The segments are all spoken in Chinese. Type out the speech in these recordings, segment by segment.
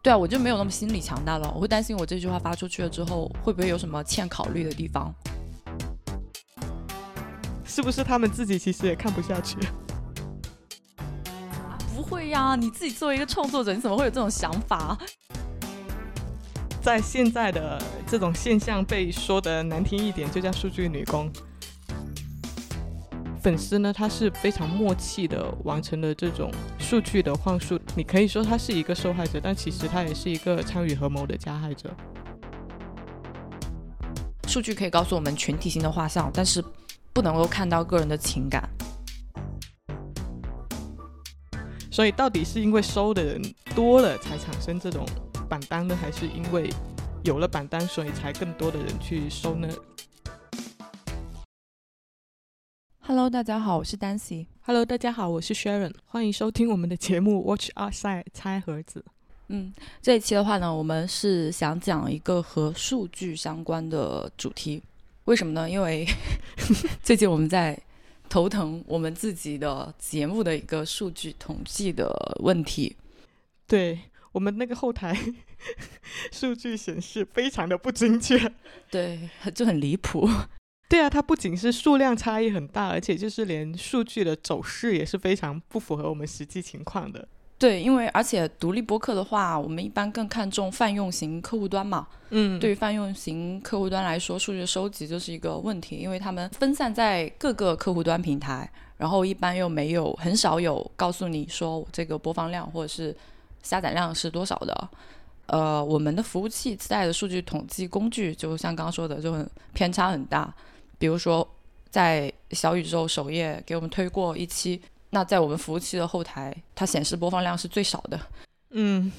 对啊，我就没有那么心理强大了，我会担心我这句话发出去了之后，会不会有什么欠考虑的地方？是不是他们自己其实也看不下去？不会呀，你自己作为一个创作者，你怎么会有这种想法？在现在的这种现象被说的难听一点，就叫数据女工。粉丝呢，他是非常默契的完成了这种数据的换数。你可以说他是一个受害者，但其实他也是一个参与合谋的加害者。数据可以告诉我们群体性的画像，但是不能够看到个人的情感。所以，到底是因为收的人多了才产生这种榜单呢，还是因为有了榜单，所以才更多的人去收呢？Hello，大家好，我是 Dancy。Hello，大家好，我是 Sharon。欢迎收听我们的节目《Watch Outside》拆盒子。嗯，这一期的话呢，我们是想讲一个和数据相关的主题。为什么呢？因为 最近我们在头疼我们自己的节目的一个数据统计的问题。对我们那个后台 数据显示非常的不精确，对，就很离谱。对啊，它不仅是数量差异很大，而且就是连数据的走势也是非常不符合我们实际情况的。对，因为而且独立播客的话，我们一般更看重泛用型客户端嘛。嗯，对于泛用型客户端来说，数据收集就是一个问题，因为他们分散在各个客户端平台，然后一般又没有很少有告诉你说这个播放量或者是下载量是多少的。呃，我们的服务器自带的数据统计工具，就像刚刚说的，就很偏差很大。比如说，在小宇宙首页给我们推过一期，那在我们服务器的后台，它显示播放量是最少的。嗯，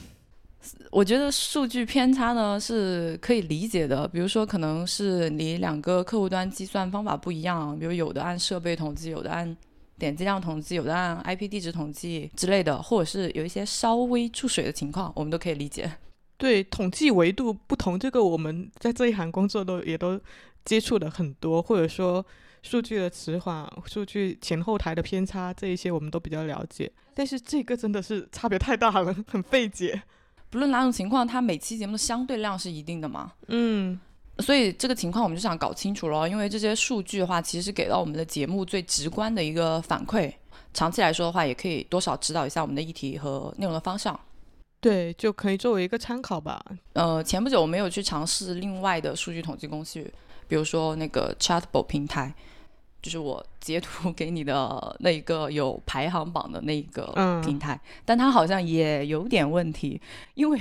我觉得数据偏差呢是可以理解的。比如说，可能是你两个客户端计算方法不一样，比如有的按设备统计，有的按点击量统计，有的按 IP 地址统计之类的，或者是有一些稍微注水的情况，我们都可以理解。对，统计维度不同，这个我们在这一行工作都也都。接触的很多，或者说数据的迟缓、数据前后台的偏差，这一些我们都比较了解。但是这个真的是差别太大了，很费解。不论哪种情况，它每期节目的相对量是一定的嘛？嗯，所以这个情况我们就想搞清楚了，因为这些数据的话，其实是给到我们的节目最直观的一个反馈。长期来说的话，也可以多少指导一下我们的议题和内容的方向。对，就可以作为一个参考吧。呃，前不久我没有去尝试另外的数据统计工具。比如说那个 Chatbot 平台，就是我截图给你的那一个有排行榜的那个平台，但它好像也有点问题，因为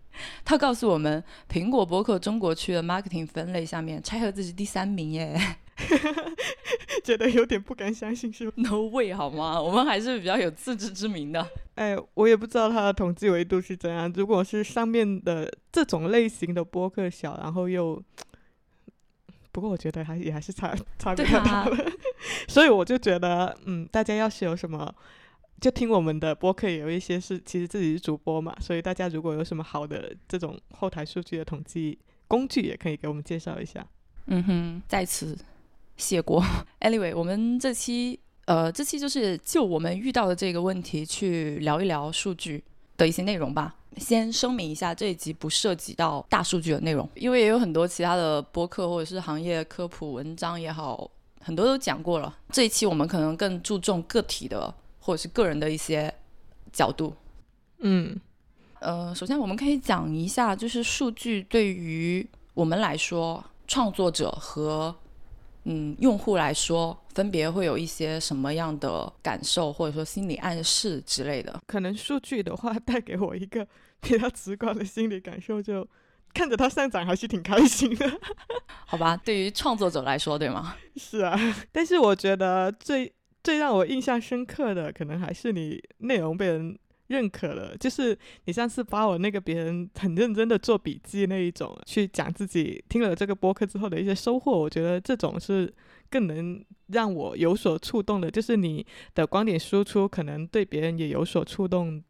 它告诉我们苹果博客中国区的 marketing 分类下面拆盒子是第三名耶，觉得有点不敢相信，是 No way 好吗？我们还是比较有自知之明的。哎，我也不知道它的统计维度是怎样。如果是上面的这种类型的播客小，然后又。不过我觉得还也还是差 差别太大了，所以我就觉得，嗯，大家要是有什么，就听我们的播客，有一些是其实自己是主播嘛，所以大家如果有什么好的这种后台数据的统计工具，也可以给我们介绍一下。嗯哼，在此谢过。Anyway，我们这期呃，这期就是就我们遇到的这个问题去聊一聊数据的一些内容吧。先声明一下，这一集不涉及到大数据的内容，因为也有很多其他的播客或者是行业科普文章也好，很多都讲过了。这一期我们可能更注重个体的或者是个人的一些角度。嗯，呃，首先我们可以讲一下，就是数据对于我们来说，创作者和嗯用户来说，分别会有一些什么样的感受，或者说心理暗示之类的。可能数据的话，带给我一个。比较直观的心理感受，就看着它上涨还是挺开心的，好吧？对于创作者来说，对吗？是啊，但是我觉得最最让我印象深刻的，可能还是你内容被人认可了。就是你上次把我那个别人很认真的做笔记那一种，去讲自己听了这个播客之后的一些收获，我觉得这种是更能让我有所触动的。就是你的观点输出，可能对别人也有所触动。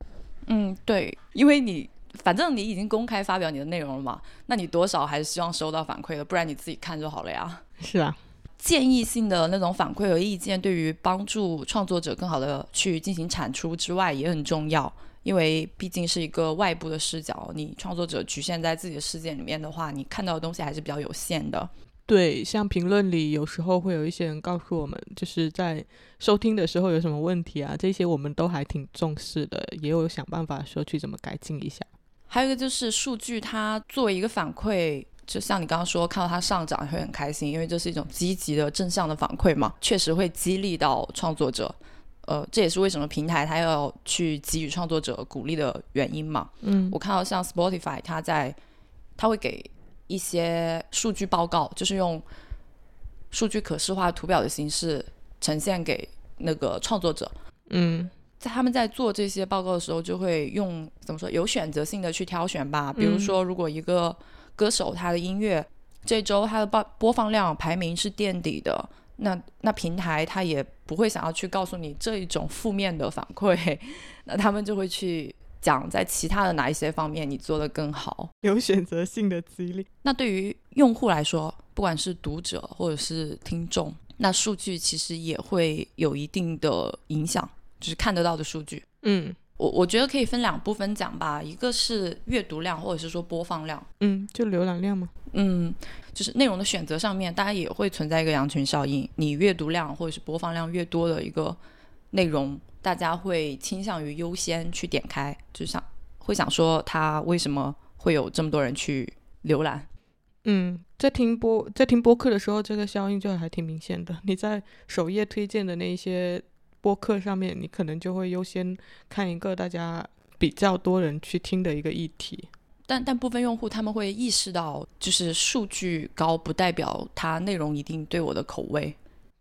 嗯，对，因为你反正你已经公开发表你的内容了嘛，那你多少还是希望收到反馈的，不然你自己看就好了呀。是啊，建议性的那种反馈和意见，对于帮助创作者更好的去进行产出之外，也很重要。因为毕竟是一个外部的视角，你创作者局限在自己的世界里面的话，你看到的东西还是比较有限的。对，像评论里有时候会有一些人告诉我们，就是在收听的时候有什么问题啊，这些我们都还挺重视的，也有想办法说去怎么改进一下。还有一个就是数据，它作为一个反馈，就像你刚刚说，看到它上涨会很开心，因为这是一种积极的正向的反馈嘛，确实会激励到创作者。呃，这也是为什么平台它要去给予创作者鼓励的原因嘛。嗯，我看到像 Spotify，它在它会给。一些数据报告，就是用数据可视化图表的形式呈现给那个创作者。嗯，在他们在做这些报告的时候，就会用怎么说有选择性的去挑选吧。比如说，如果一个歌手他的音乐这周他的播播放量排名是垫底的，那那平台他也不会想要去告诉你这一种负面的反馈，那他们就会去。讲在其他的哪一些方面你做得更好，有选择性的激励。那对于用户来说，不管是读者或者是听众，那数据其实也会有一定的影响，就是看得到的数据。嗯，我我觉得可以分两部分讲吧，一个是阅读量或者是说播放量。嗯，就浏览量吗？嗯，就是内容的选择上面，大家也会存在一个羊群效应。你阅读量或者是播放量越多的一个内容。大家会倾向于优先去点开，就想会想说他为什么会有这么多人去浏览？嗯，在听播在听播客的时候，这个效应就还挺明显的。你在首页推荐的那些播客上面，你可能就会优先看一个大家比较多人去听的一个议题。但但部分用户他们会意识到，就是数据高不代表它内容一定对我的口味。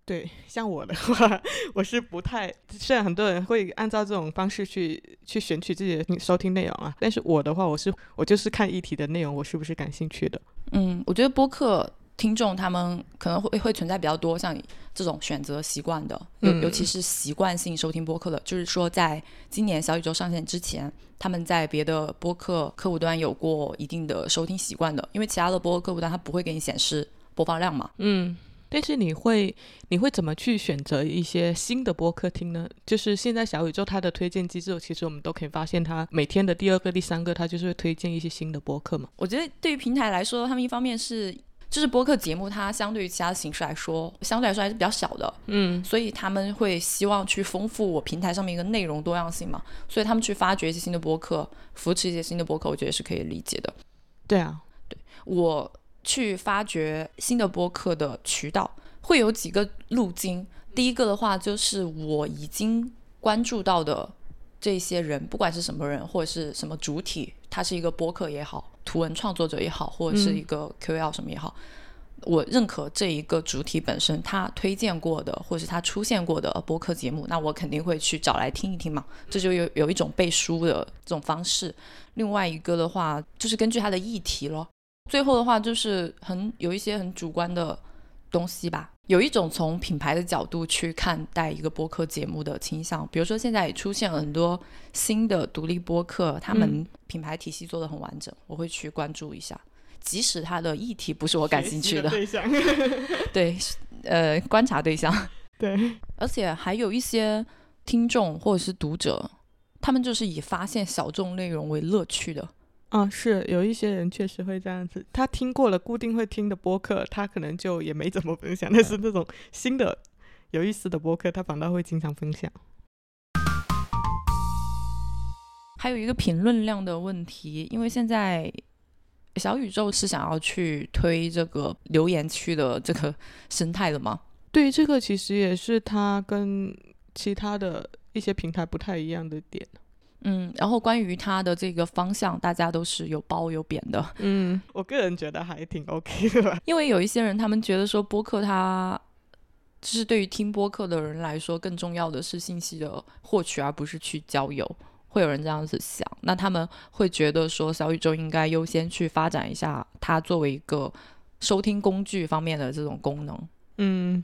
对，像我的话，我是不太，虽然很多人会按照这种方式去去选取自己的收听内容啊，但是我的话，我是我就是看议题的内容，我是不是感兴趣的。嗯，我觉得播客听众他们可能会会存在比较多像你这种选择习惯的，尤尤其是习惯性收听播客的，就是说在今年小宇宙上线之前，他们在别的播客客户端有过一定的收听习惯的，因为其他的播客客户端它不会给你显示播放量嘛。嗯。但是你会你会怎么去选择一些新的播客听呢？就是现在小宇宙它的推荐机制，其实我们都可以发现，它每天的第二个、第三个，它就是会推荐一些新的播客嘛。我觉得对于平台来说，他们一方面是就是播客节目，它相对于其他形式来说，相对来说还是比较小的，嗯，所以他们会希望去丰富我平台上面一个内容多样性嘛，所以他们去发掘一些新的播客，扶持一些新的播客，我觉得是可以理解的。对啊，对我。去发掘新的播客的渠道会有几个路径。第一个的话，就是我已经关注到的这些人，不管是什么人或者是什么主体，他是一个播客也好，图文创作者也好，或者是一个 QL 什么也好，我认可这一个主体本身他推荐过的，或者是他出现过的播客节目，那我肯定会去找来听一听嘛。这就有有一种背书的这种方式。另外一个的话，就是根据他的议题咯。最后的话就是很有一些很主观的东西吧，有一种从品牌的角度去看待一个播客节目的倾向，比如说现在也出现了很多新的独立播客，他们品牌体系做的很完整，我会去关注一下，即使他的议题不是我感兴趣的。对象，对，呃，观察对象，对，而且还有一些听众或者是读者，他们就是以发现小众内容为乐趣的。啊，是有一些人确实会这样子，他听过了固定会听的播客，他可能就也没怎么分享。但是那种新的有意思的播客，他反倒会经常分享。还有一个评论量的问题，因为现在小宇宙是想要去推这个留言区的这个 生态的吗？对，这个其实也是它跟其他的一些平台不太一样的点。嗯，然后关于它的这个方向，大家都是有褒有贬的。嗯，我个人觉得还挺 OK 的吧。因为有一些人，他们觉得说播客它，就是对于听播客的人来说，更重要的是信息的获取，而不是去交友。会有人这样子想，那他们会觉得说小宇宙应该优先去发展一下它作为一个收听工具方面的这种功能。嗯。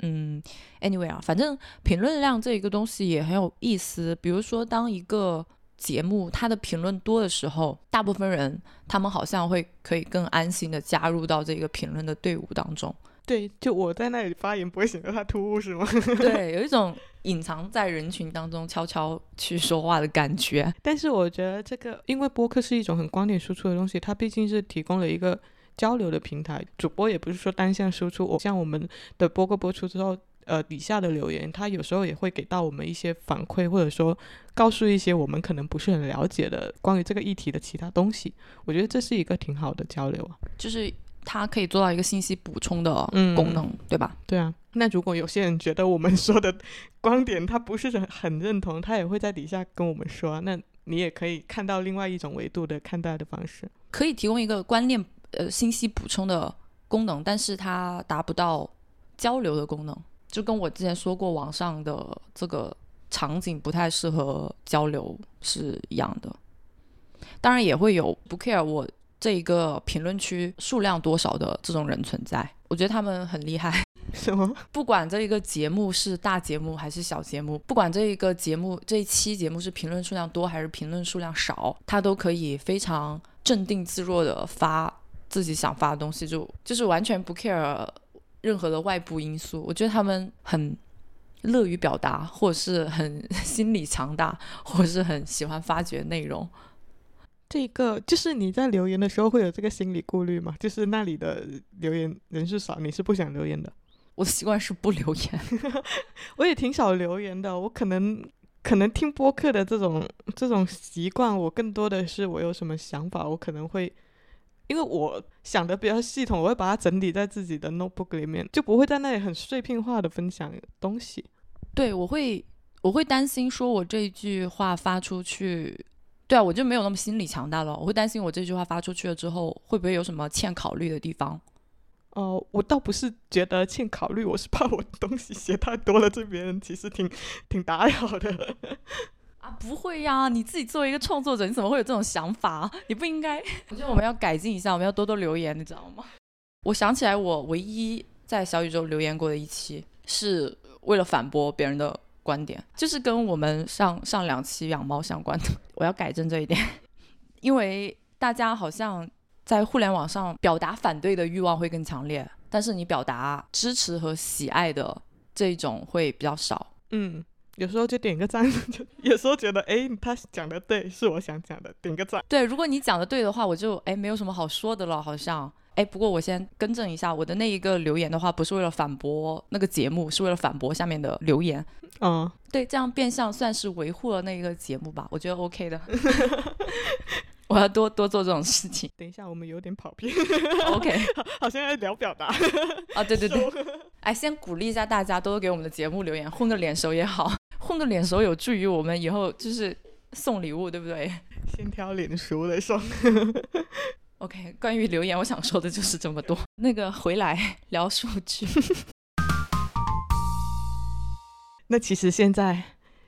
嗯，anyway 啊，反正评论量这一个东西也很有意思。比如说，当一个节目它的评论多的时候，大部分人他们好像会可以更安心的加入到这个评论的队伍当中。对，就我在那里发言不会显得太突兀，是吗？对，有一种隐藏在人群当中悄悄去说话的感觉。但是我觉得这个，因为播客是一种很观点输出的东西，它毕竟是提供了一个交流的平台。主播也不是说单向输出，我像我们的播客播出之后，呃，底下的留言，他有时候也会给到我们一些反馈，或者说告诉一些我们可能不是很了解的关于这个议题的其他东西。我觉得这是一个挺好的交流啊，就是。它可以做到一个信息补充的功能，对吧？对啊。那如果有些人觉得我们说的观点他不是很很认同，他也会在底下跟我们说。那你也可以看到另外一种维度的看待的方式，可以提供一个观念呃信息补充的功能，但是它达不到交流的功能，就跟我之前说过网上的这个场景不太适合交流是一样的。当然也会有不 care 我。这一个评论区数量多少的这种人存在，我觉得他们很厉害。什么？不管这一个节目是大节目还是小节目，不管这一个节目这一期节目是评论数量多还是评论数量少，他都可以非常镇定自若的发自己想发的东西，就就是完全不 care 任何的外部因素。我觉得他们很乐于表达，或者是很 心理强大，或者是很喜欢发掘内容。这个就是你在留言的时候会有这个心理顾虑吗？就是那里的留言人数少，你是不想留言的。我的习惯是不留言，我也挺少留言的。我可能可能听播客的这种这种习惯，我更多的是我有什么想法，我可能会因为我想的比较系统，我会把它整理在自己的 notebook 里面，就不会在那里很碎片化的分享东西。对，我会我会担心说我这句话发出去。对啊，我就没有那么心理强大了。我会担心我这句话发出去了之后，会不会有什么欠考虑的地方？哦，我倒不是觉得欠考虑，我是怕我东西写太多了，对别人其实挺挺打扰的。啊，不会呀，你自己作为一个创作者，你怎么会有这种想法？你不应该。我觉得我们要改进一下，我们要多多留言，你知道吗？我想起来，我唯一在小宇宙留言过的一期，是为了反驳别人的。观点就是跟我们上上两期养猫相关的，我要改正这一点，因为大家好像在互联网上表达反对的欲望会更强烈，但是你表达支持和喜爱的这种会比较少。嗯，有时候就点个赞，就有时候觉得哎他讲的对，是我想讲的，点个赞。对，如果你讲的对的话，我就哎没有什么好说的了，好像。哎，不过我先更正一下，我的那一个留言的话，不是为了反驳那个节目，是为了反驳下面的留言。嗯，对，这样变相算是维护了那一个节目吧，我觉得 OK 的。我要多多做这种事情。等一下，我们有点跑偏。OK，好像在聊表达。啊，对对对。哎，先鼓励一下大家，多多给我们的节目留言，混个脸熟也好，混个脸熟有助于我们以后就是送礼物，对不对？先挑脸熟的送。OK，关于留言，我想说的就是这么多。那个回来聊数据。那其实现在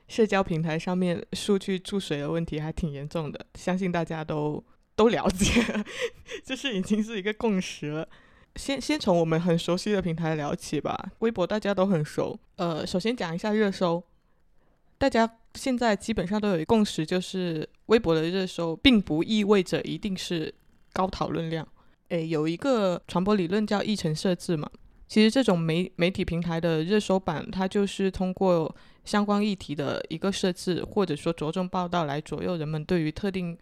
社交平台上面数据注水的问题还挺严重的，相信大家都都了解，就是已经是一个共识了。先先从我们很熟悉的平台聊起吧，微博大家都很熟。呃，首先讲一下热搜，大家现在基本上都有一共识，就是微博的热搜并不意味着一定是。高讨论量，诶，有一个传播理论叫议程设置嘛。其实这种媒媒体平台的热搜榜，它就是通过相关议题的一个设置，或者说着重报道来左右人们对于特定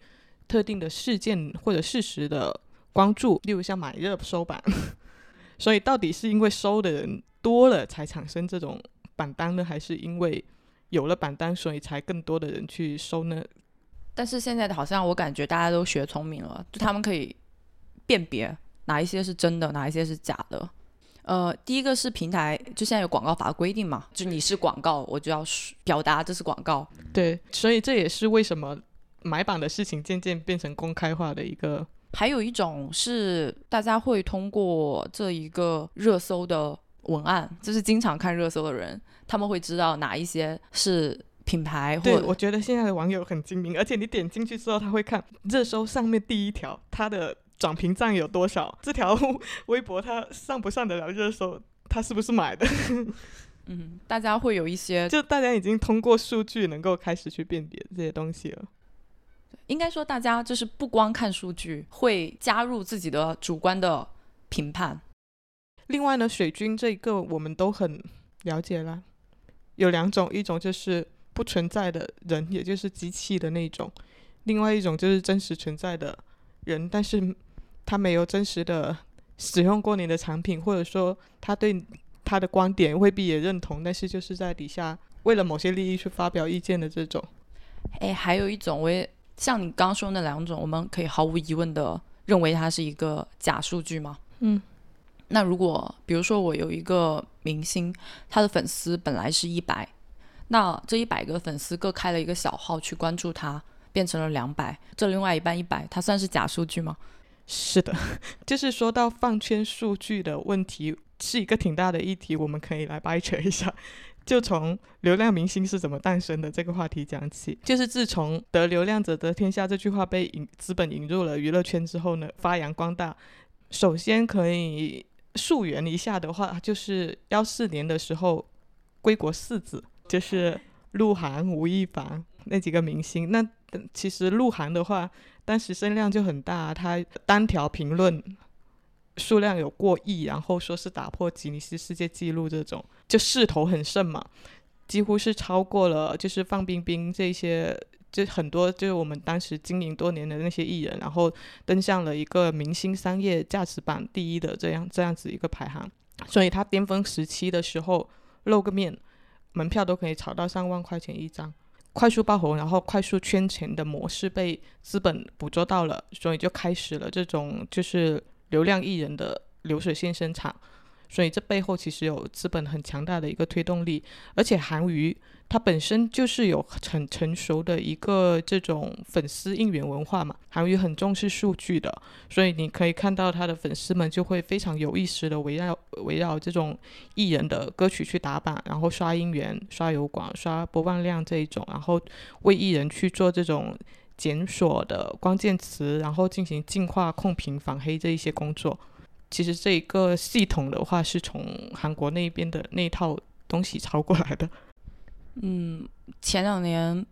特定的事件或者事实的关注。例如像买热搜榜，所以到底是因为收的人多了才产生这种榜单呢，还是因为有了榜单，所以才更多的人去收呢？但是现在好像我感觉大家都学聪明了，就他们可以辨别哪一些是真的，哪一些是假的。呃，第一个是平台，就现在有广告法规定嘛，就你是广告，我就要表达这是广告。对，所以这也是为什么买榜的事情渐渐变成公开化的一个。还有一种是大家会通过这一个热搜的文案，就是经常看热搜的人，他们会知道哪一些是。品牌，对，我觉得现在的网友很精明，而且你点进去之后，他会看热搜上面第一条，它的转屏赞有多少，这条微博它上不上得了热搜，它是不是买的？嗯，大家会有一些，就大家已经通过数据能够开始去辨别这些东西了。应该说，大家就是不光看数据，会加入自己的主观的评判。另外呢，水军这一个我们都很了解了，有两种，一种就是不存在的人，也就是机器的那种；另外一种就是真实存在的人，但是他没有真实的使用过你的产品，或者说他对他的观点未必也认同，但是就是在底下为了某些利益去发表意见的这种。哎，还有一种，我也像你刚刚说那两种，我们可以毫无疑问的认为它是一个假数据吗？嗯。那如果比如说我有一个明星，他的粉丝本来是一百，那这一百个粉丝各开了一个小号去关注他，变成了两百，这另外一半一百，它算是假数据吗？是的，就是说到放圈数据的问题，是一个挺大的议题，我们可以来掰扯一下。就从流量明星是怎么诞生的这个话题讲起，就是自从“得流量者得天下”这句话被引资本引入了娱乐圈之后呢，发扬光大。首先可以。溯源一下的话，就是幺四年的时候，归国四子就是鹿晗、吴亦凡那几个明星。那其实鹿晗的话，当时声量就很大，他单条评论数量有过亿，然后说是打破吉尼斯世界纪录，这种就势头很盛嘛，几乎是超过了就是范冰冰这些。就很多，就是我们当时经营多年的那些艺人，然后登上了一个明星商业价值榜第一的这样这样子一个排行。所以他巅峰时期的时候，露个面，门票都可以炒到上万块钱一张，快速爆红，然后快速圈钱的模式被资本捕捉到了，所以就开始了这种就是流量艺人的流水线生产。所以这背后其实有资本很强大的一个推动力，而且韩娱它本身就是有很成熟的一个这种粉丝应援文化嘛，韩娱很重视数据的，所以你可以看到他的粉丝们就会非常有意识的围绕围绕这种艺人的歌曲去打榜，然后刷音源、刷油管、刷播放量这一种，然后为艺人去做这种检索的关键词，然后进行净化、控评、反黑这一些工作。其实这一个系统的话，是从韩国那边的那套东西抄过来的。嗯，前两年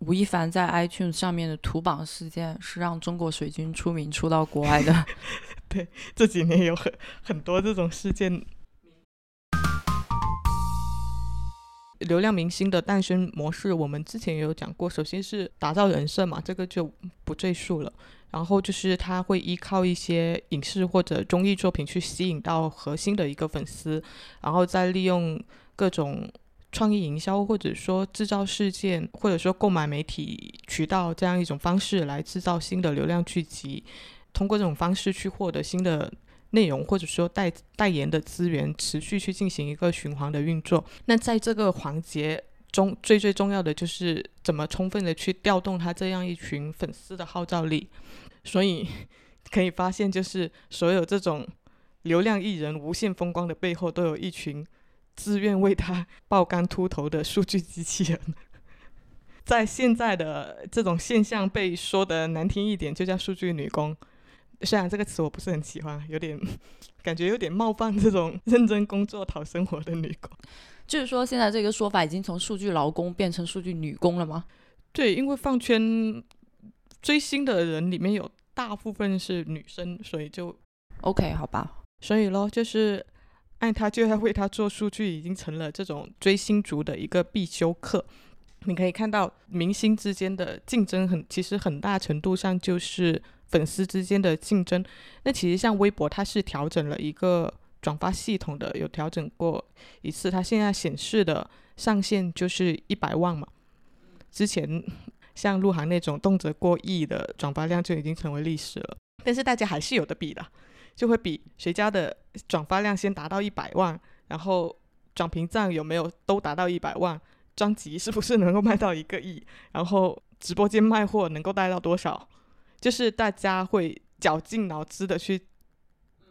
吴亦凡在 iTunes 上面的图榜事件，是让中国水军出名出到国外的。对，这几年有很很多这种事件。流量明星的诞生模式，我们之前也有讲过。首先是打造人设嘛，这个就不赘述了。然后就是他会依靠一些影视或者综艺作品去吸引到核心的一个粉丝，然后再利用各种创意营销，或者说制造事件，或者说购买媒体渠道这样一种方式来制造新的流量聚集，通过这种方式去获得新的。内容或者说代代言的资源持续去进行一个循环的运作，那在这个环节中最最重要的就是怎么充分的去调动他这样一群粉丝的号召力。所以可以发现，就是所有这种流量艺人无限风光的背后，都有一群自愿为他爆肝秃头的数据机器人。在现在的这种现象被说的难听一点，就叫数据女工。虽然这个词我不是很喜欢，有点 感觉有点冒犯这种认真工作讨生活的女工。就是说，现在这个说法已经从数据劳工变成数据女工了吗？对，因为放圈追星的人里面有大部分是女生，所以就 OK 好吧。所以咯，就是爱他就要为他做数据，已经成了这种追星族的一个必修课。你可以看到明星之间的竞争很，其实很大程度上就是。粉丝之间的竞争，那其实像微博，它是调整了一个转发系统的，有调整过一次，它现在显示的上限就是一百万嘛。之前像鹿晗那种动辄过亿的转发量就已经成为历史了，但是大家还是有的比的，就会比谁家的转发量先达到一百万，然后转屏赞有没有都达到一百万，专辑是不是能够卖到一个亿，然后直播间卖货能够带到多少。就是大家会绞尽脑汁的去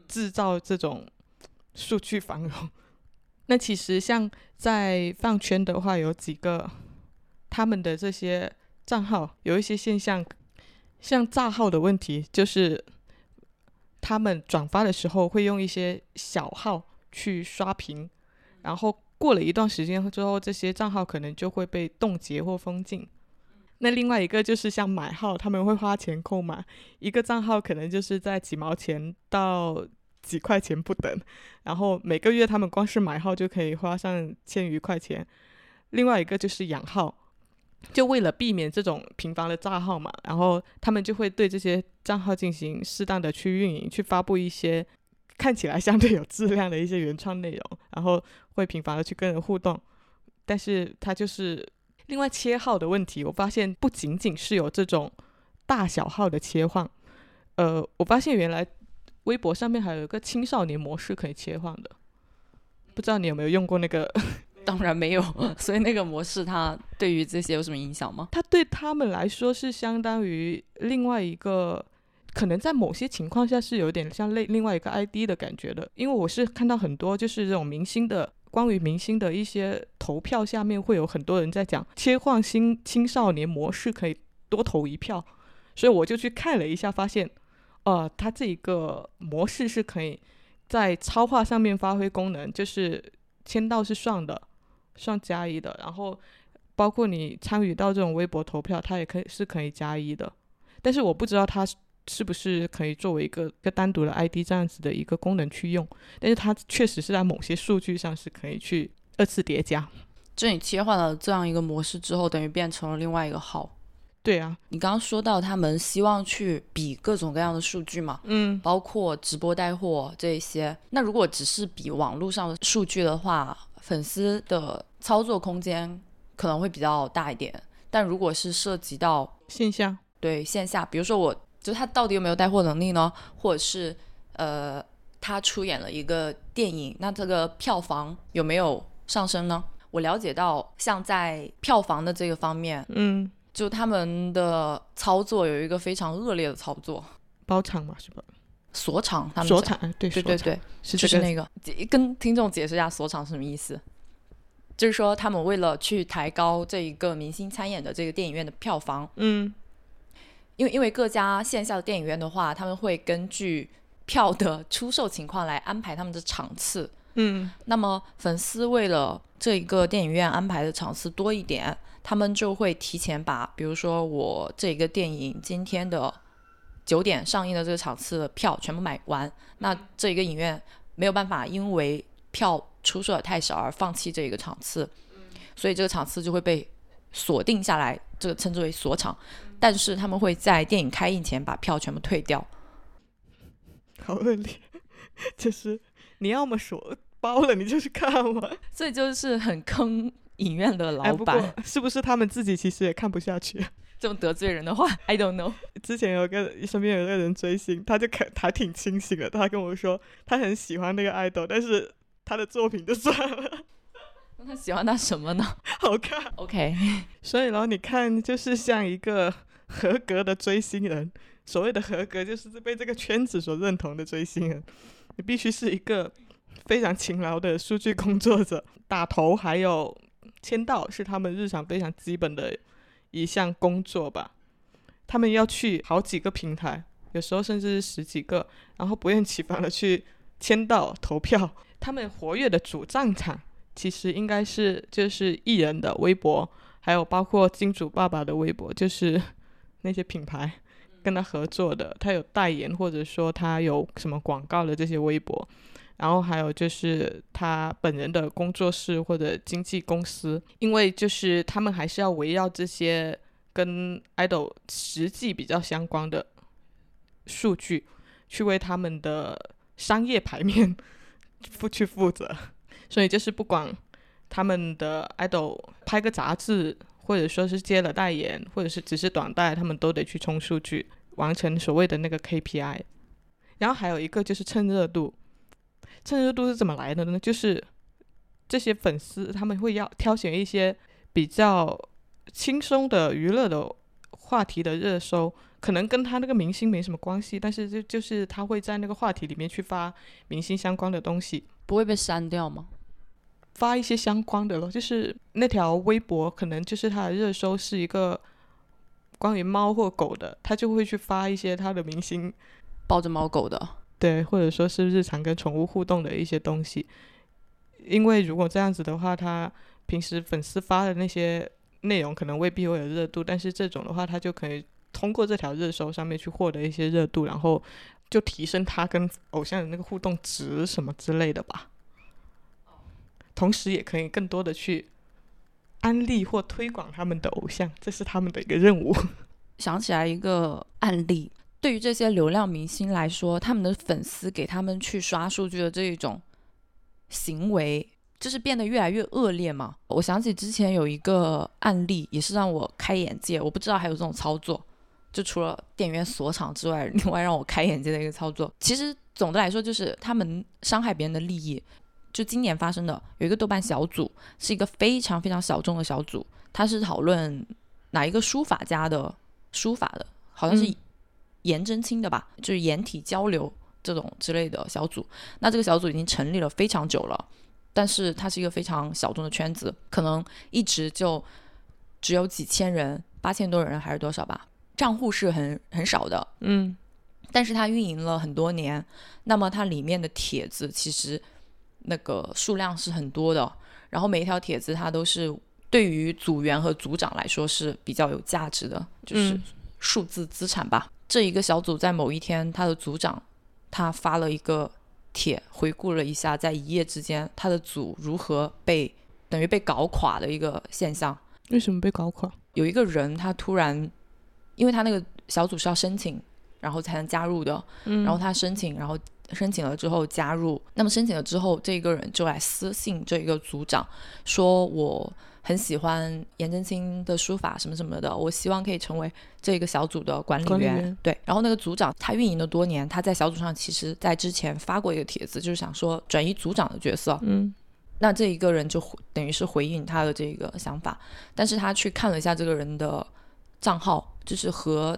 制造这种数据繁荣。那其实像在饭圈的话，有几个他们的这些账号有一些现象，像炸号的问题，就是他们转发的时候会用一些小号去刷屏，然后过了一段时间之后，这些账号可能就会被冻结或封禁。那另外一个就是像买号，他们会花钱购买一个账号，可能就是在几毛钱到几块钱不等，然后每个月他们光是买号就可以花上千余块钱。另外一个就是养号，就为了避免这种频繁的炸号嘛，然后他们就会对这些账号进行适当的去运营，去发布一些看起来相对有质量的一些原创内容，然后会频繁的去跟人互动。但是它就是另外切号的问题，我发现不仅仅是有这种大小号的切换，呃，我发现原来。微博上面还有一个青少年模式可以切换的，不知道你有没有用过那个？当然没有，所以那个模式它对于这些有什么影响吗？它对他们来说是相当于另外一个，可能在某些情况下是有点像类另外一个 ID 的感觉的。因为我是看到很多就是这种明星的关于明星的一些投票下面会有很多人在讲切换新青少年模式可以多投一票，所以我就去看了一下，发现。呃，它这一个模式是可以在超话上面发挥功能，就是签到是算的，算加一的。然后包括你参与到这种微博投票，它也可以是可以加一的。但是我不知道它是不是可以作为一个一个单独的 ID 这样子的一个功能去用。但是它确实是在某些数据上是可以去二次叠加。就你切换了这样一个模式之后，等于变成了另外一个号。对啊，你刚刚说到他们希望去比各种各样的数据嘛，嗯，包括直播带货这一些。那如果只是比网络上的数据的话，粉丝的操作空间可能会比较大一点。但如果是涉及到线下，对线下，比如说我就他到底有没有带货能力呢？或者是呃，他出演了一个电影，那这个票房有没有上升呢？我了解到，像在票房的这个方面，嗯。就他们的操作有一个非常恶劣的操作，包场嘛是吧？锁场，他们锁场，对对对对，是就是那个，跟听众解释一下锁场是什么意思。就是说，他们为了去抬高这一个明星参演的这个电影院的票房，嗯，因为因为各家线下的电影院的话，他们会根据票的出售情况来安排他们的场次，嗯，那么粉丝为了这一个电影院安排的场次多一点。他们就会提前把，比如说我这个电影今天的九点上映的这个场次的票全部买完，那这一个影院没有办法因为票出售的太少而放弃这一个场次，所以这个场次就会被锁定下来，这个称之为锁场。但是他们会在电影开映前把票全部退掉，好恶劣，就是你要么锁包了，你就去看完，所以就是很坑。影院的老板是不是他们自己其实也看不下去？这么得罪人的话，I don't know。之前有个身边有个人追星，他就可还挺清醒的。他跟我说，他很喜欢那个爱豆，但是他的作品就算了。那他喜欢他什么呢？好看。OK。所以然后你看，就是像一个合格的追星人，所谓的合格，就是被这个圈子所认同的追星人，你必须是一个非常勤劳的数据工作者，打头还有。签到是他们日常非常基本的一项工作吧。他们要去好几个平台，有时候甚至是十几个，然后不厌其烦的去签到投票。他们活跃的主战场其实应该是就是艺人的微博，还有包括金主爸爸的微博，就是 那些品牌跟他合作的，他有代言或者说他有什么广告的这些微博。然后还有就是他本人的工作室或者经纪公司，因为就是他们还是要围绕这些跟 idol 实际比较相关的数据，去为他们的商业牌面 负去负责。所以就是不管他们的 idol 拍个杂志，或者说是接了代言，或者是只是短代，他们都得去冲数据，完成所谓的那个 KPI。然后还有一个就是蹭热度。蹭热度是怎么来的呢？就是这些粉丝他们会要挑选一些比较轻松的娱乐的话题的热搜，可能跟他那个明星没什么关系，但是就就是他会在那个话题里面去发明星相关的东西，不会被删掉吗？发一些相关的咯，就是那条微博可能就是他的热搜是一个关于猫或狗的，他就会去发一些他的明星抱着猫狗的。对，或者说是日常跟宠物互动的一些东西，因为如果这样子的话，他平时粉丝发的那些内容可能未必会有热度，但是这种的话，他就可以通过这条热搜上面去获得一些热度，然后就提升他跟偶像的那个互动值什么之类的吧。同时，也可以更多的去安利或推广他们的偶像，这是他们的一个任务。想起来一个案例，对于这些流量明星来说，他们的粉丝给他们去刷数据的这一种行为，就是变得越来越恶劣嘛。我想起之前有一个案例，也是让我开眼界。我不知道还有这种操作，就除了店员锁场之外，另外让我开眼界的一个操作。其实总的来说，就是他们伤害别人的利益。就今年发生的，有一个豆瓣小组，是一个非常非常小众的小组，它是讨论哪一个书法家的书法的，好像是颜真卿的吧，就是颜体交流这种之类的小组。那这个小组已经成立了非常久了，但是它是一个非常小众的圈子，可能一直就只有几千人，八千多人还是多少吧，账户是很很少的，嗯，但是它运营了很多年，那么它里面的帖子其实。那个数量是很多的，然后每一条帖子它都是对于组员和组长来说是比较有价值的，就是数字资产吧。这一个小组在某一天，他的组长他发了一个帖，回顾了一下在一夜之间他的组如何被等于被搞垮的一个现象。为什么被搞垮？有一个人他突然，因为他那个小组是要申请，然后才能加入的，然后他申请，然后。申请了之后加入，那么申请了之后，这个人就来私信这个组长，说我很喜欢颜真卿的书法什么什么的，我希望可以成为这个小组的管理员。对，然后那个组长他运营了多年，他在小组上其实在之前发过一个帖子，就是想说转移组长的角色。嗯，那这一个人就等于是回应他的这个想法，但是他去看了一下这个人的账号，就是和。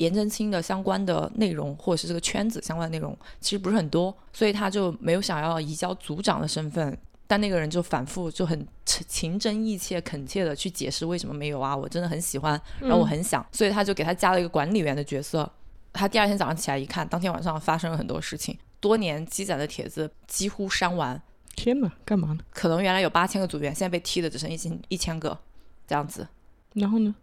颜真卿的相关的内容，或者是这个圈子相关的内容，其实不是很多，所以他就没有想要移交组长的身份。但那个人就反复就很情真意切、恳切的去解释为什么没有啊，我真的很喜欢，然后我很想，所以他就给他加了一个管理员的角色。他第二天早上起来一看，当天晚上发生了很多事情，多年积攒的帖子几乎删完。天哪，干嘛呢？可能原来有八千个组员，现在被踢的只剩一千一千个，这样子。然后呢？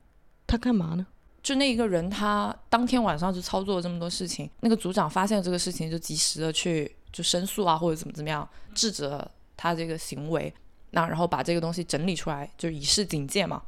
他干嘛呢？就那一个人，他当天晚上就操作了这么多事情。那个组长发现这个事情，就及时的去就申诉啊，或者怎么怎么样，制止了他这个行为。那然后把这个东西整理出来，就以示警戒嘛。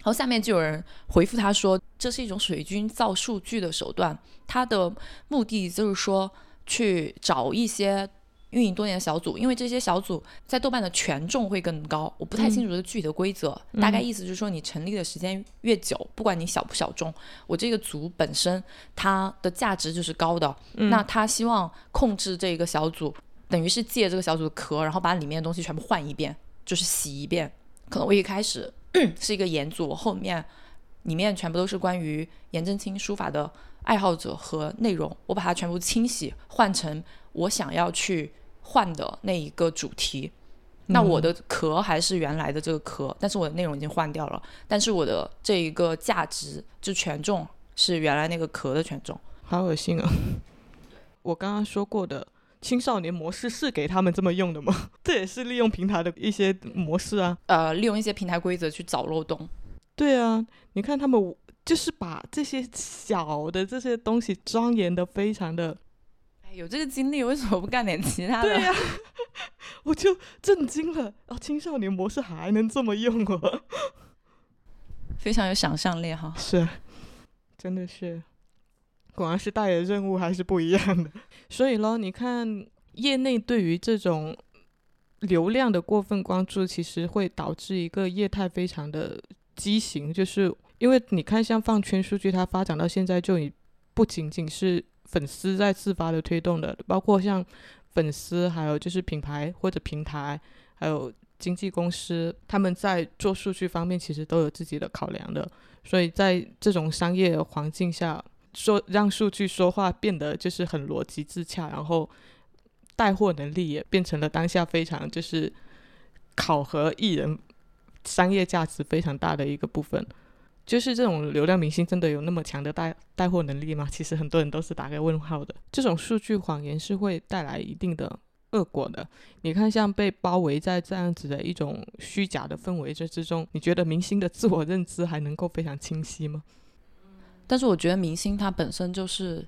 然后下面就有人回复他说，这是一种水军造数据的手段，他的目的就是说去找一些。运营多年的小组，因为这些小组在豆瓣的权重会更高，我不太清楚这具体的规则，大概意思就是说，你成立的时间越久，不管你小不小众，我这个组本身它的价值就是高的。那他希望控制这个小组，等于是借这个小组的壳，然后把里面的东西全部换一遍，就是洗一遍。可能我一开始是一个严组，后面里面全部都是关于颜真卿书法的爱好者和内容，我把它全部清洗，换成。我想要去换的那一个主题，那我的壳还是原来的这个壳，但是我的内容已经换掉了，但是我的这一个价值就权重是原来那个壳的权重，好恶心啊！我刚刚说过的青少年模式是给他们这么用的吗？这也是利用平台的一些模式啊，呃，利用一些平台规则去找漏洞。对啊，你看他们就是把这些小的这些东西庄严的非常的。有这个经历，为什么不干点其他的？对呀，我就震惊了。哦，青少年模式还能这么用哦，非常有想象力哈。是，真的是，果然是大爷任务还是不一样的。所以咯，你看，业内对于这种流量的过分关注，其实会导致一个业态非常的畸形。就是因为你看，像放圈数据，它发展到现在，就已不仅仅是。粉丝在自发的推动的，包括像粉丝，还有就是品牌或者平台，还有经纪公司，他们在做数据方面其实都有自己的考量的。所以在这种商业环境下，说让数据说话变得就是很逻辑自洽，然后带货能力也变成了当下非常就是考核艺人商业价值非常大的一个部分。就是这种流量明星真的有那么强的带带货能力吗？其实很多人都是打个问号的。这种数据谎言是会带来一定的恶果的。你看，像被包围在这样子的一种虚假的氛围这之中，你觉得明星的自我认知还能够非常清晰吗？但是我觉得明星他本身就是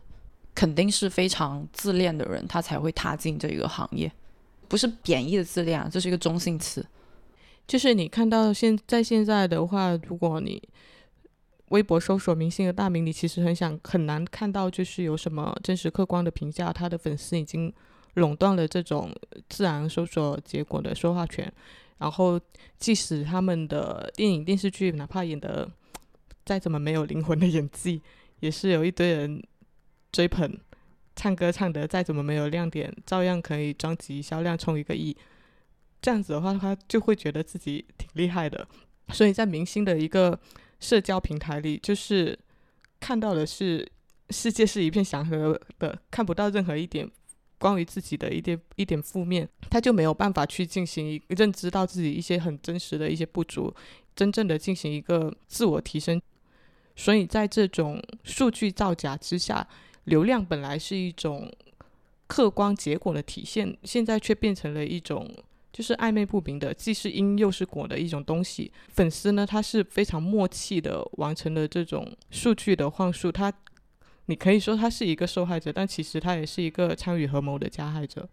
肯定是非常自恋的人，他才会踏进这一个行业，不是贬义的自恋啊，这是一个中性词。就是你看到现在现在的话，如果你微博搜索明星的大名，你其实很想很难看到，就是有什么真实客观的评价，他的粉丝已经垄断了这种自然搜索结果的说话权。然后，即使他们的电影电视剧哪怕演的再怎么没有灵魂的演技，也是有一堆人追捧；唱歌唱得再怎么没有亮点，照样可以专辑销量冲一个亿。这样子的话，他就会觉得自己挺厉害的。所以在明星的一个社交平台里，就是看到的是世界是一片祥和的，看不到任何一点。关于自己的一点一点负面，他就没有办法去进行认知到自己一些很真实的一些不足，真正的进行一个自我提升。所以在这种数据造假之下，流量本来是一种客观结果的体现，现在却变成了一种就是暧昧不明的，既是因又是果的一种东西。粉丝呢，他是非常默契的完成了这种数据的幻术，他。你可以说他是一个受害者，但其实他也是一个参与合谋的加害者。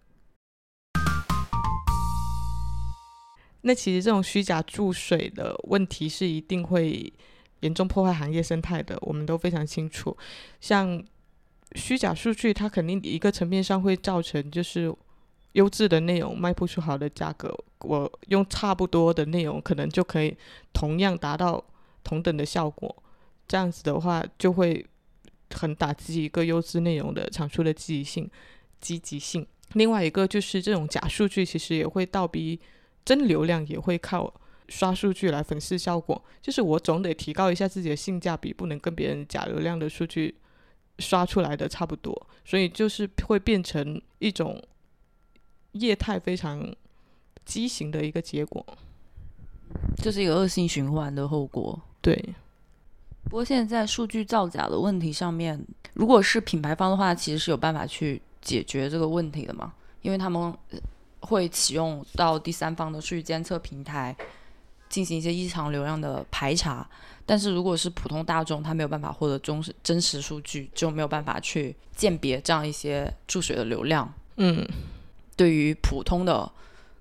那其实这种虚假注水的问题是一定会严重破坏行业生态的，我们都非常清楚。像虚假数据，它肯定一个层面上会造成就是优质的内容卖不出好的价格，我用差不多的内容可能就可以同样达到同等的效果，这样子的话就会。很打击一个优质内容的产出的积极性、积极性。另外一个就是这种假数据，其实也会倒逼真流量也会靠刷数据来粉饰效果。就是我总得提高一下自己的性价比，不能跟别人假流量的数据刷出来的差不多。所以就是会变成一种业态非常畸形的一个结果，这是一个恶性循环的后果。对。不过现在数据造假的问题上面，如果是品牌方的话，其实是有办法去解决这个问题的嘛？因为他们会启用到第三方的数据监测平台进行一些异常流量的排查。但是如果是普通大众，他没有办法获得真实真实数据，就没有办法去鉴别这样一些注水的流量。嗯，对于普通的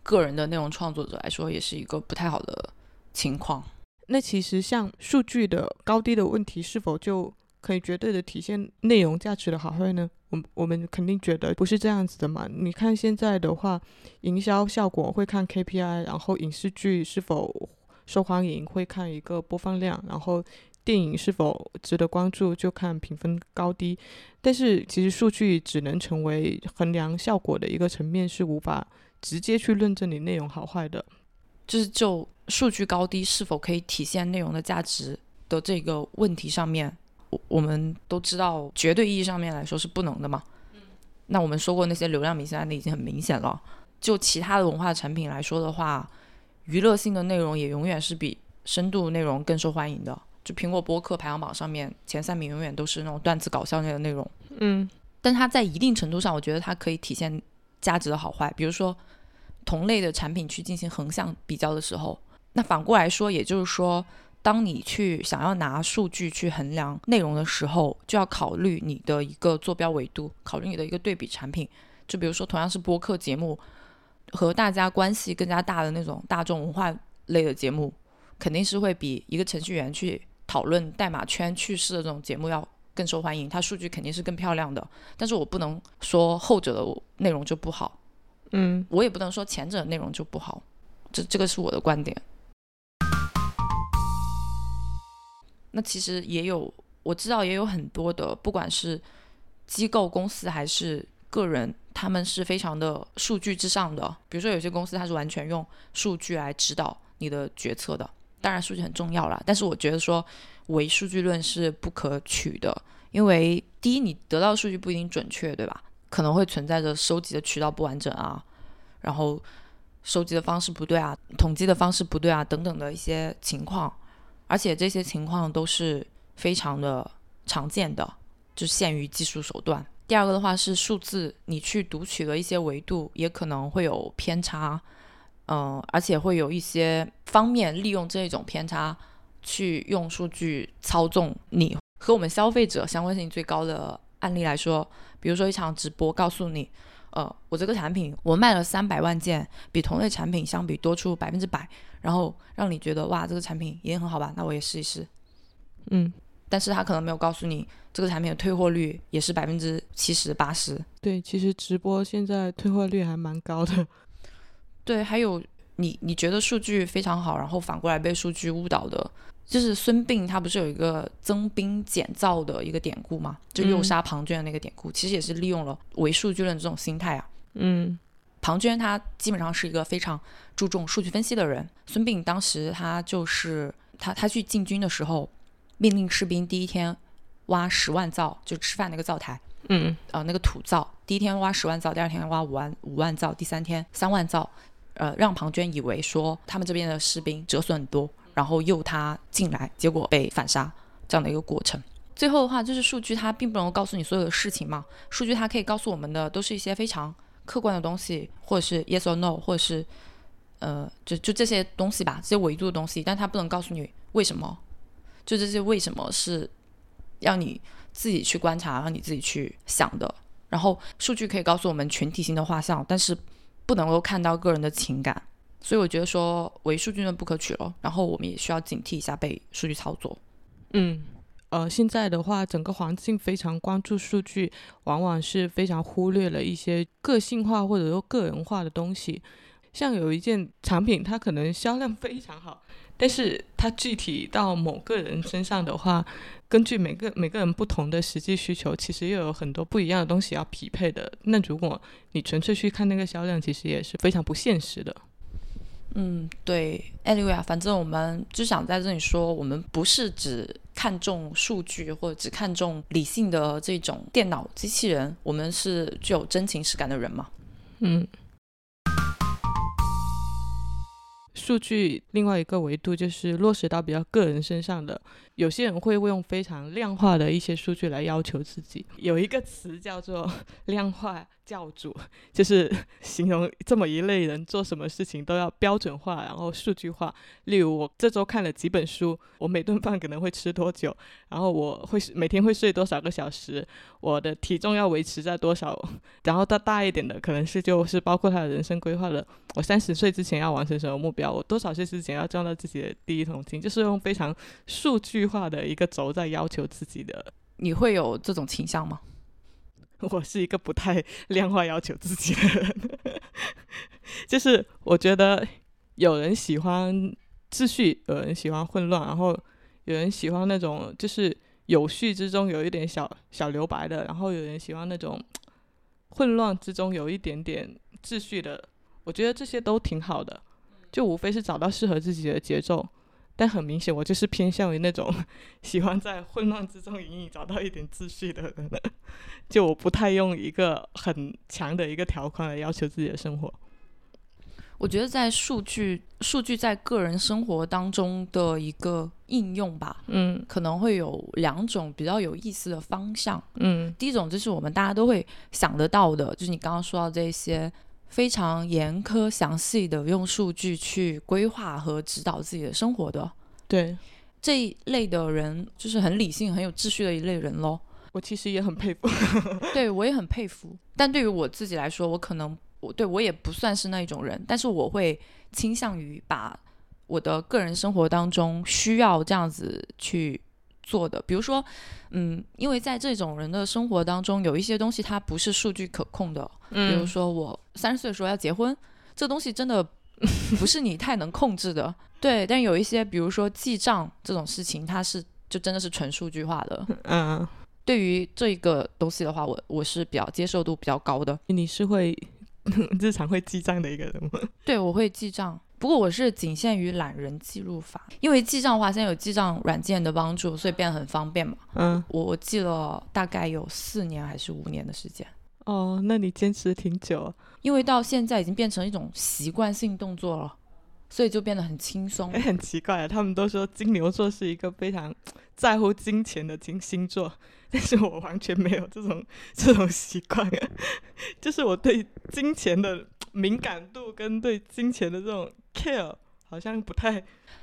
个人的内容创作者来说，也是一个不太好的情况。那其实像数据的高低的问题，是否就可以绝对的体现内容价值的好坏呢？我我们肯定觉得不是这样子的嘛。你看现在的话，营销效果会看 KPI，然后影视剧是否受欢迎会看一个播放量，然后电影是否值得关注就看评分高低。但是其实数据只能成为衡量效果的一个层面，是无法直接去论证你内容好坏的。就是就。数据高低是否可以体现内容的价值的这个问题上面，我我们都知道，绝对意义上面来说是不能的嘛。那我们说过那些流量明星案例已经很明显了。就其他的文化产品来说的话，娱乐性的内容也永远是比深度内容更受欢迎的。就苹果播客排行榜上面前三名永远都是那种段子搞笑类的内容。嗯，但它在一定程度上，我觉得它可以体现价值的好坏。比如说，同类的产品去进行横向比较的时候。那反过来说，也就是说，当你去想要拿数据去衡量内容的时候，就要考虑你的一个坐标维度，考虑你的一个对比产品。就比如说，同样是播客节目，和大家关系更加大的那种大众文化类的节目，肯定是会比一个程序员去讨论代码圈趣事的这种节目要更受欢迎，它数据肯定是更漂亮的。但是我不能说后者的内容就不好，嗯，我也不能说前者的内容就不好，这这个是我的观点。那其实也有，我知道也有很多的，不管是机构公司还是个人，他们是非常的数据至上的。比如说有些公司它是完全用数据来指导你的决策的，当然数据很重要啦，但是我觉得说唯数据论是不可取的，因为第一你得到数据不一定准确，对吧？可能会存在着收集的渠道不完整啊，然后收集的方式不对啊，统计的方式不对啊等等的一些情况。而且这些情况都是非常的常见的，就限于技术手段。第二个的话是数字，你去读取的一些维度也可能会有偏差，嗯，而且会有一些方面利用这种偏差去用数据操纵你和我们消费者相关性最高的案例来说，比如说一场直播告诉你，呃，我这个产品我卖了三百万件，比同类产品相比多出百分之百，然后让你觉得哇，这个产品也很好吧，那我也试一试。嗯，但是他可能没有告诉你，这个产品的退货率也是百分之七十八十。对，其实直播现在退货率还蛮高的。对，还有你你觉得数据非常好，然后反过来被数据误导的，就是孙膑他不是有一个增兵减灶的一个典故嘛？就诱杀庞涓的那个典故，其实也是利用了伪数据论这种心态啊。嗯，庞涓他基本上是一个非常注重数据分析的人，孙膑当时他就是他他去进军的时候，命令士兵第一天挖十万灶，就吃饭那个灶台。嗯，呃，那个土灶，第一天挖十万灶，第二天挖五万五万灶，第三天三万灶。呃，让庞涓以为说他们这边的士兵折损很多，然后诱他进来，结果被反杀这样的一个过程。最后的话，就是数据它并不能够告诉你所有的事情嘛，数据它可以告诉我们的都是一些非常客观的东西，或者是 yes or no，或者是呃，就就这些东西吧，这些维度的东西，但它不能告诉你为什么，就这些为什么是要你自己去观察，让你自己去想的。然后数据可以告诉我们群体性的画像，但是。不能够看到个人的情感，所以我觉得说伪数据论不可取了。然后我们也需要警惕一下被数据操作。嗯，呃，现在的话，整个环境非常关注数据，往往是非常忽略了一些个性化或者说个人化的东西。像有一件产品，它可能销量非常好，但是它具体到某个人身上的话，根据每个每个人不同的实际需求，其实又有很多不一样的东西要匹配的。那如果你纯粹去看那个销量，其实也是非常不现实的。嗯，对，anyway 啊，反正我们就想在这里说，我们不是只看重数据或者只看重理性的这种电脑机器人，我们是具有真情实感的人嘛。嗯。数据另外一个维度就是落实到比较个人身上的，有些人会用非常量化的一些数据来要求自己。有一个词叫做 “量化教主”，就是 形容这么一类人做什么事情都要标准化，然后数据化。例如，我这周看了几本书，我每顿饭可能会吃多久，然后我会每天会睡多少个小时，我的体重要维持在多少。然后到大一点的，可能是就是包括他的人生规划的，我三十岁之前要完成什么目标。我多少岁之前要赚到自己的第一桶金，就是用非常数据化的一个轴在要求自己的。你会有这种倾向吗？我是一个不太量化要求自己的人，就是我觉得有人喜欢秩序，有人喜欢混乱，然后有人喜欢那种就是有序之中有一点小小留白的，然后有人喜欢那种混乱之中有一点点秩序的。我觉得这些都挺好的。就无非是找到适合自己的节奏，但很明显，我就是偏向于那种 喜欢在混乱之中隐隐找到一点秩序的人。就我不太用一个很强的一个条框来要求自己的生活。我觉得在数据数据在个人生活当中的一个应用吧，嗯，可能会有两种比较有意思的方向。嗯，第一种就是我们大家都会想得到的，就是你刚刚说到这些。非常严苛、详细的用数据去规划和指导自己的生活的，对这一类的人，就是很理性、很有秩序的一类人喽。我其实也很佩服，对我也很佩服。但对于我自己来说，我可能我对我也不算是那一种人，但是我会倾向于把我的个人生活当中需要这样子去。做的，比如说，嗯，因为在这种人的生活当中，有一些东西它不是数据可控的，比如说我三十岁的时候要结婚，这东西真的不是你太能控制的。对，但有一些，比如说记账这种事情，它是就真的是纯数据化的。嗯，对于这个东西的话，我我是比较接受度比较高的。你是会 日常会记账的一个人吗？对，我会记账。不过我是仅限于懒人记录法，因为记账的话，现在有记账软件的帮助，所以变得很方便嘛。嗯，我我记了大概有四年还是五年的时间。哦，那你坚持挺久。因为到现在已经变成一种习惯性动作了，所以就变得很轻松。哎，很奇怪，他们都说金牛座是一个非常在乎金钱的金星座，但是我完全没有这种这种习惯，就是我对金钱的敏感度跟对金钱的这种。care 好像不太，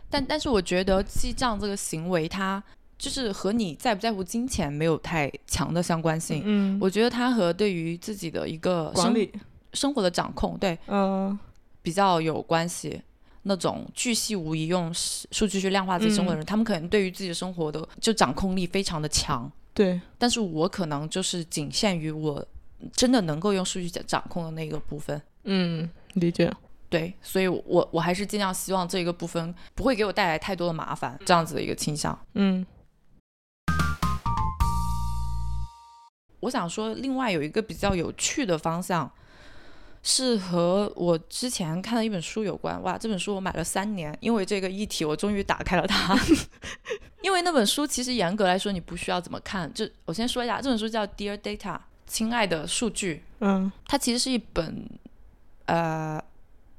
但但是我觉得记账这个行为，它就是和你在不在乎金钱没有太强的相关性。嗯，我觉得它和对于自己的一个生管理，生活的掌控，对嗯比较有关系。那种巨细无遗用数数据去量化自己生活的人，他们可能对于自己的生活的就掌控力非常的强。对，但是我可能就是仅限于我真的能够用数据掌掌控的那个部分。嗯，理解。对，所以我我还是尽量希望这个部分不会给我带来太多的麻烦，这样子的一个倾向。嗯我想说，另外有一个比较有趣的方向，是和我之前看的一本书有关。哇，这本书我买了三年，因为这个议题，我终于打开了它。因为那本书其实严格来说，你不需要怎么看。就我先说一下，这本书叫《Dear Data》，亲爱的数据。嗯它其实是一本呃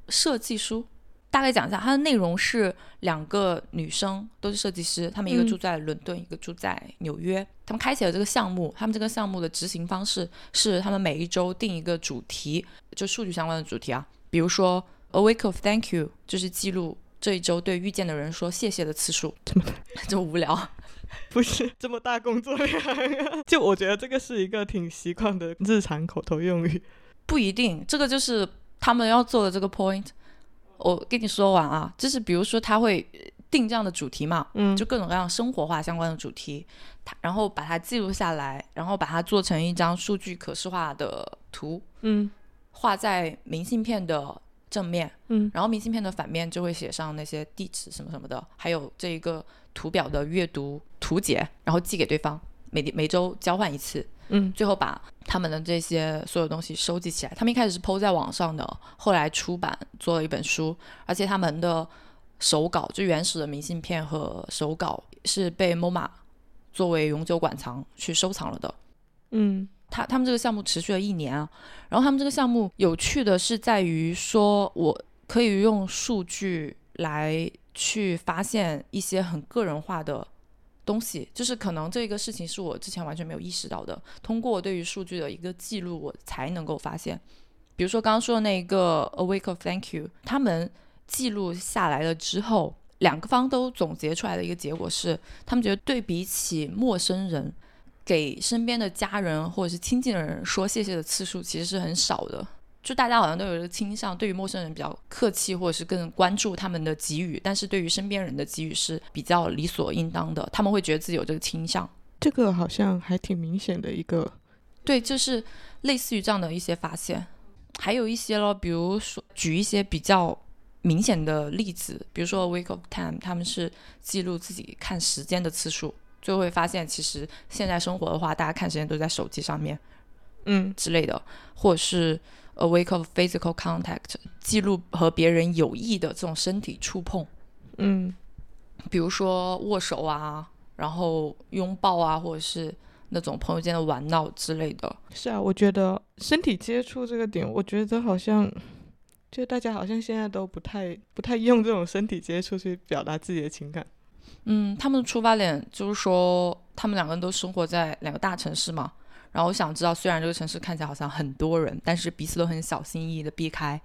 设计书。大概讲一下，它的内容是两个女生都是设计师，她们一个嗯住在伦敦，一个住在纽约。她们开启了这个项目，她们这个项目的执行方式是，她们每一周定一个主题，就数据相关的主题啊，比如说 A week of thank you，就是记录这一周对遇见的人说谢谢的次数。这么这么无聊？不是这么大工作量啊，就我觉得这个是一个挺习惯的日常口头用语。不一定，这个就是他们要做的这个 point。我跟你说完啊，就是比如说他会定这样的主题嘛，嗯。就各种各样生活化相关的主题，他然后把它记录下来，然后把它做成一张数据可视化的图，嗯。画在明信片的正面，嗯。然后明信片的反面就会写上那些地址什么什么的，还有这一个图表的阅读图解，然后寄给对方，每每周交换一次，嗯最后把他们的这些所有东西收集起来。他们一开始是 PO 在网上的，后来出版做了一本书，而且他们的手稿就原始的明信片和手稿是被 MoMA 作为永久馆藏去收藏了的。嗯他他们这个项目持续了一年啊，然后他们这个项目有趣的是在于说，我可以用数据来去发现一些很个人化的东西，就是可能这个事情是我之前完全没有意识到的，通过对于数据的一个记录，我才能够发现。比如说刚刚说的那一个 A Week of Thank You，他们记录下来了之后，两个方都总结出来的一个结果是，他们觉得对比起陌生人，给身边的家人或者是亲近的人说谢谢的次数其实是很少的。就大家好像都有一个倾向，对于陌生人比较客气，或者是更关注他们的给予，但是对于身边人的给予是比较理所应当的。他们会觉得自己有这个倾向。这个好像还挺明显的一个。对，就是类似于这样的一些发现，还有一些咯，比如说举一些比较明显的例子，比如说 Wake Up Time，他们是记录自己看时间的次数，最后会发现其实现在生活的话，大家看时间都在手机上面嗯之类的，或者是 A Week of Physical Contact，记录和别人有益的这种身体触碰，嗯比如说握手啊，然后拥抱啊，或者是那种朋友间的玩闹之类的。是啊，我觉得身体接触这个点，我觉得好像，就大家好像现在都不太不太用这种身体接触去表达自己的情感。嗯，他们的出发点就是说，他们两个人都生活在两个大城市嘛。然后我想知道，虽然这个城市看起来好像很多人，但是彼此都很小心翼翼的避开。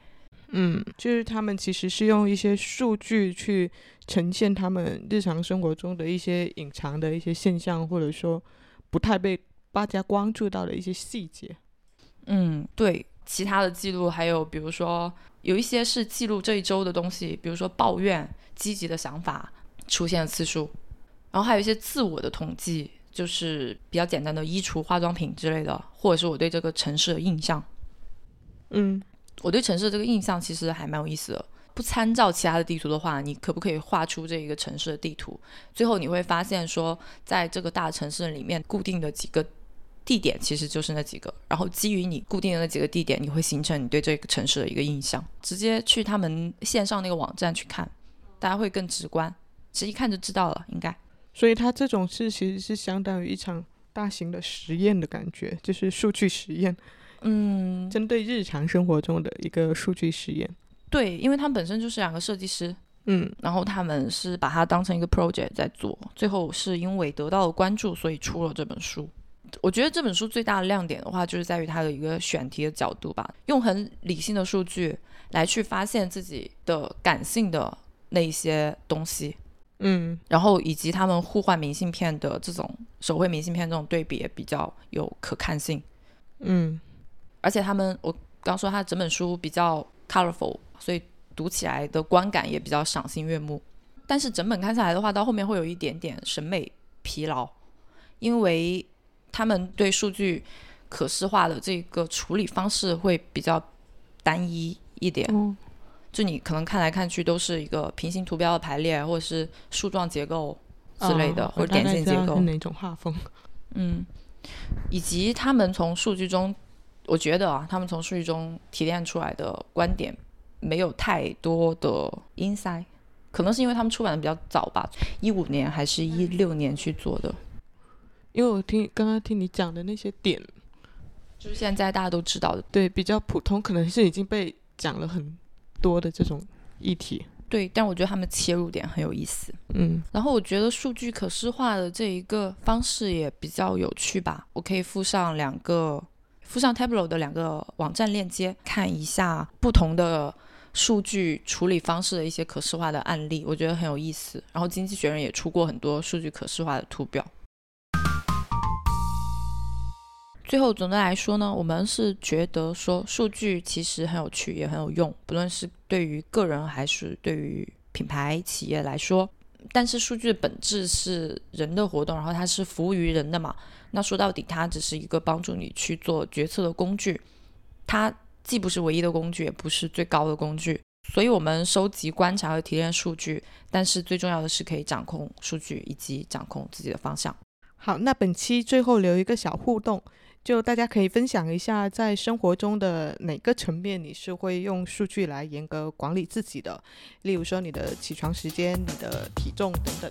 嗯，就是他们其实是用一些数据去呈现他们日常生活中的一些隐藏的一些现象，或者说不太被大家关注到的一些细节。嗯，对，其他的记录还有，比如说有一些是记录这一周的东西，比如说抱怨、积极的想法出现的次数，然后还有一些自我的统计，就是比较简单的衣橱、化妆品之类的，或者是我对这个城市的印象。嗯我对城市的这个印象其实还蛮有意思的。不参照其他的地图的话，你可不可以画出这一个城市的地图？最后你会发现说，在这个大城市里面，固定的几个地点其实就是那几个，然后基于你固定的那几个地点，你会形成你对这个城市的一个印象。直接去他们线上那个网站去看，大家会更直观，其实一看就知道了，应该。所以它这种事其实是相当于一场大型的实验的感觉，就是数据实验，嗯，针对日常生活中的一个数据实验。对，因为他们本身就是两个设计师，嗯然后他们是把它当成一个 project 在做，最后是因为得到了关注，所以出了这本书。我觉得这本书最大的亮点的话，就是在于它的一个选题的角度吧，用很理性的数据来去发现自己的感性的那一些东西。嗯然后以及他们互换明信片的这种手绘明信片这种对比也比较有可看性，嗯而且他们我刚说他整本书比较 colorful，所以读起来的观感也比较赏心悦目。但是整本看下来的话，到后面会有一点点审美疲劳，因为他们对数据可视化的这个处理方式会比较单一一点。哦就你可能看来看去都是一个平行图标的排列，或者是树状结构之类的，哦或者点线结构。哪种画风？嗯，以及他们从数据中，我觉得啊，他们从数据中提炼出来的观点没有太多的 insight，可能是因为他们出版的比较早吧，一五年还是一六年去做的，因为我听刚刚听你讲的那些点，就是现在大家都知道的。对比较普通，可能是已经被讲了很多的这种议题。对，但我觉得他们切入点很有意思。嗯然后我觉得数据可视化的这一个方式也比较有趣吧。我可以附上两个，附上 Tableau 的两个网站链接，看一下不同的数据处理方式的一些可视化的案例，我觉得很有意思。然后经济学人也出过很多数据可视化的图表。最后，总的来说呢，我们是觉得说数据其实很有趣，也很有用，不论是对于个人还是对于品牌企业来说。但是数据的本质是人的活动，然后它是服务于人的嘛。那说到底，它只是一个帮助你去做决策的工具，它既不是唯一的工具，也不是最高的工具。所以我们收集、观察和提炼数据，但是最重要的是可以掌控数据以及掌控自己的方向。好，那本期最后留一个小互动，就大家可以分享一下，在生活中的哪个层面你是会用数据来严格管理自己的，例如说你的起床时间、你的体重等等。